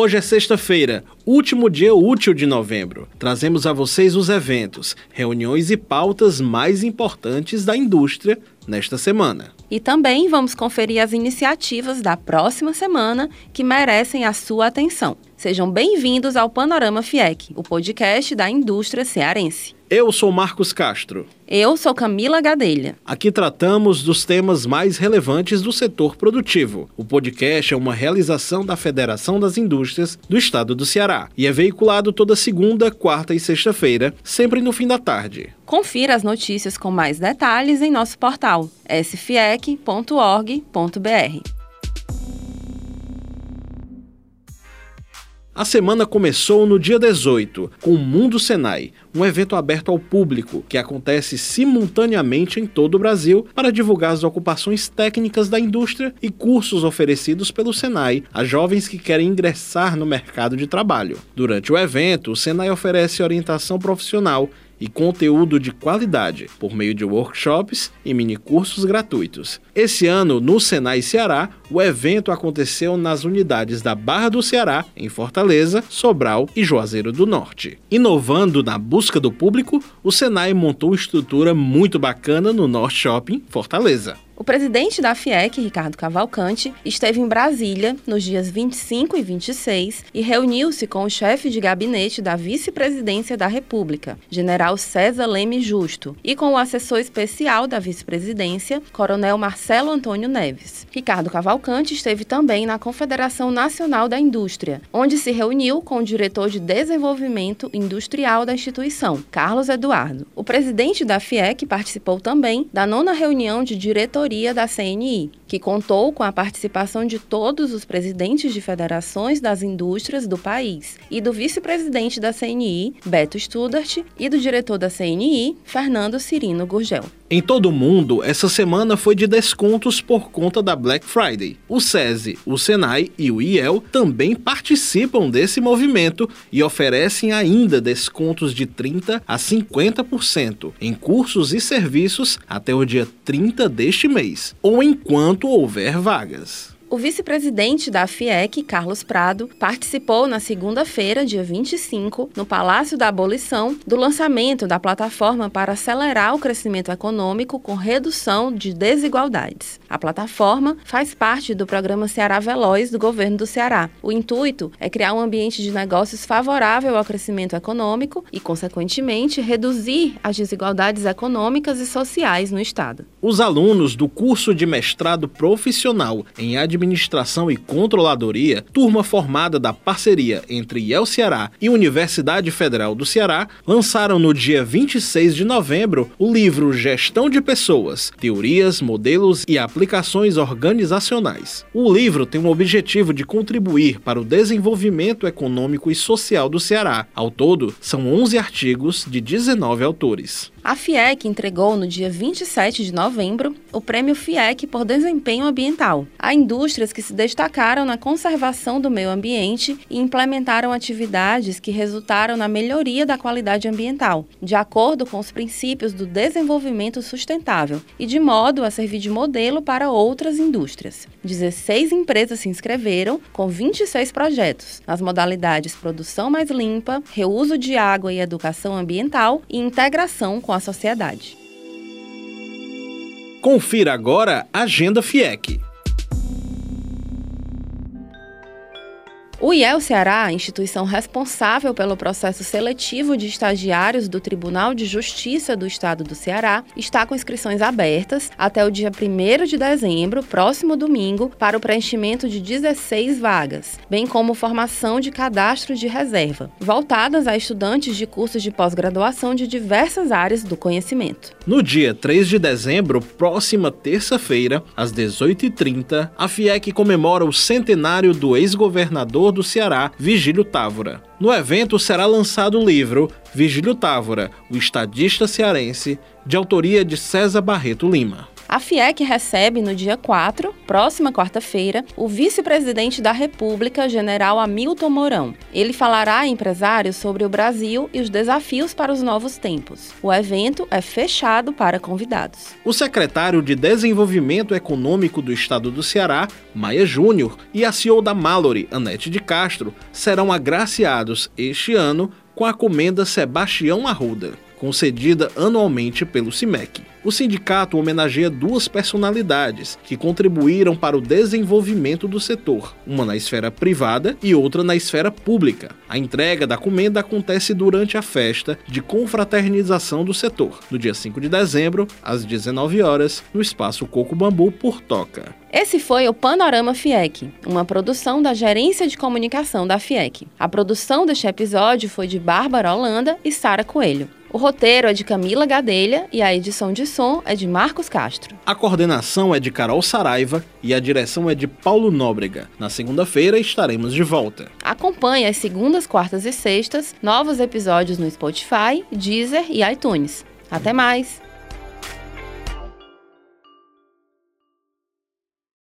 Hoje é sexta-feira, último dia útil de novembro. Trazemos a vocês os eventos, reuniões e pautas mais importantes da indústria nesta semana. E também vamos conferir as iniciativas da próxima semana que merecem a sua atenção. Sejam bem-vindos ao Panorama FIEC, o podcast da indústria cearense. Eu sou Marcos Castro. Eu sou Camila Gadelha. Aqui tratamos dos temas mais relevantes do setor produtivo. O podcast é uma realização da Federação das Indústrias do Estado do Ceará e é veiculado toda segunda, quarta e sexta-feira, sempre no fim da tarde. Confira as notícias com mais detalhes em nosso portal sfiec.org.br. A semana começou no dia 18, com o Mundo Senai, um evento aberto ao público que acontece simultaneamente em todo o Brasil para divulgar as ocupações técnicas da indústria e cursos oferecidos pelo Senai a jovens que querem ingressar no mercado de trabalho. Durante o evento, o Senai oferece orientação profissional e conteúdo de qualidade por meio de workshops e minicursos gratuitos. Esse ano, no Senai Ceará, o evento aconteceu nas unidades da Barra do Ceará, em Fortaleza, Sobral e Juazeiro do Norte. Inovando na busca do público, o Senai montou uma estrutura muito bacana no Norte Shopping, Fortaleza. O presidente da FIEC, Ricardo Cavalcante, esteve em Brasília nos dias 25 e 26 e reuniu-se com o chefe de gabinete da Vice-Presidência da República, General César Leme Justo, e com o assessor especial da Vice-Presidência, Coronel Marcelo Antônio Neves. Ricardo Cavalcante esteve também na Confederação Nacional da Indústria, onde se reuniu com o diretor de Desenvolvimento Industrial da instituição, Carlos Eduardo. O presidente da FIEC participou também da nona reunião de diretoria da CNI, que contou com a participação de todos os presidentes de federações das indústrias do país e do vice-presidente da CNI, Beto Studart, e do diretor da CNI, Fernando Cirino Gurgel. Em todo o mundo, essa semana foi de descontos por conta da Black Friday. O SESI, o Senai e o IEL também participam desse movimento e oferecem ainda descontos de 30 a 50% em cursos e serviços até o dia 30 deste mês, ou enquanto houver vagas. O vice-presidente da FIEC, Carlos Prado, participou na segunda-feira, dia 25, no Palácio da Abolição, do lançamento da plataforma para acelerar o crescimento econômico com redução de desigualdades. A plataforma faz parte do programa Ceará Veloz do governo do Ceará. O intuito é criar um ambiente de negócios favorável ao crescimento econômico e, consequentemente, reduzir as desigualdades econômicas e sociais no Estado. Os alunos do curso de mestrado profissional em administração Administração e Controladoria, turma formada da parceria entre IEL Ceará e Universidade Federal do Ceará, lançaram no dia 26 de novembro o livro Gestão de Pessoas: Teorias, Modelos e Aplicações Organizacionais. O livro tem o objetivo de contribuir para o desenvolvimento econômico e social do Ceará. Ao todo, são 11 artigos de 19 autores. A FIEC entregou no dia 27 de novembro o Prêmio FIEC por Desempenho Ambiental a indústrias que se destacaram na conservação do meio ambiente e implementaram atividades que resultaram na melhoria da qualidade ambiental, de acordo com os princípios do desenvolvimento sustentável e de modo a servir de modelo para outras indústrias. 16 empresas se inscreveram com 26 projetos nas modalidades produção mais limpa, reuso de água e educação ambiental e integração com a sociedade. Confira agora a Agenda FIEC. O IEL Ceará, instituição responsável pelo processo seletivo de estagiários do Tribunal de Justiça do Estado do Ceará, está com inscrições abertas até o dia 1 de dezembro, próximo domingo, para o preenchimento de 16 vagas, bem como formação de cadastro de reserva, voltadas a estudantes de cursos de pós-graduação de diversas áreas do conhecimento. No dia 3 de dezembro, próxima terça-feira, às 18h30, a FIEC comemora o centenário do ex-governador governador do Ceará, Vigílio Távora. No evento será lançado o livro Vigílio Távora, o estadista cearense, de autoria de César Barreto Lima. A FIEC recebe no dia 4, próxima quarta-feira, o vice-presidente da República, general Hamilton Mourão. Ele falará a empresários sobre o Brasil e os desafios para os novos tempos. O evento é fechado para convidados. O secretário de Desenvolvimento Econômico do Estado do Ceará, Maia Júnior, e a CEO da Mallory, Anete de Castro, serão agraciados este ano com a comenda Sebastião Arruda, concedida anualmente pelo CIMEC. O sindicato homenageia duas personalidades que contribuíram para o desenvolvimento do setor, uma na esfera privada e outra na esfera pública. A entrega da comenda acontece durante a festa de confraternização do setor, no dia 5 de dezembro, às 19 horas, no espaço Coco Bambu por Toca. Esse foi o Panorama FIEC, uma produção da Gerência de Comunicação da FIEC. A produção deste episódio foi de Bárbara Holanda e Sara Coelho. O roteiro é de Camila Gadelha e a edição de som é de Marcos Castro. A coordenação é de Carol Saraiva e a direção é de Paulo Nóbrega. Na segunda-feira estaremos de volta. Acompanhe as segundas, quartas e sextas novos episódios no Spotify, Deezer e iTunes. Até mais!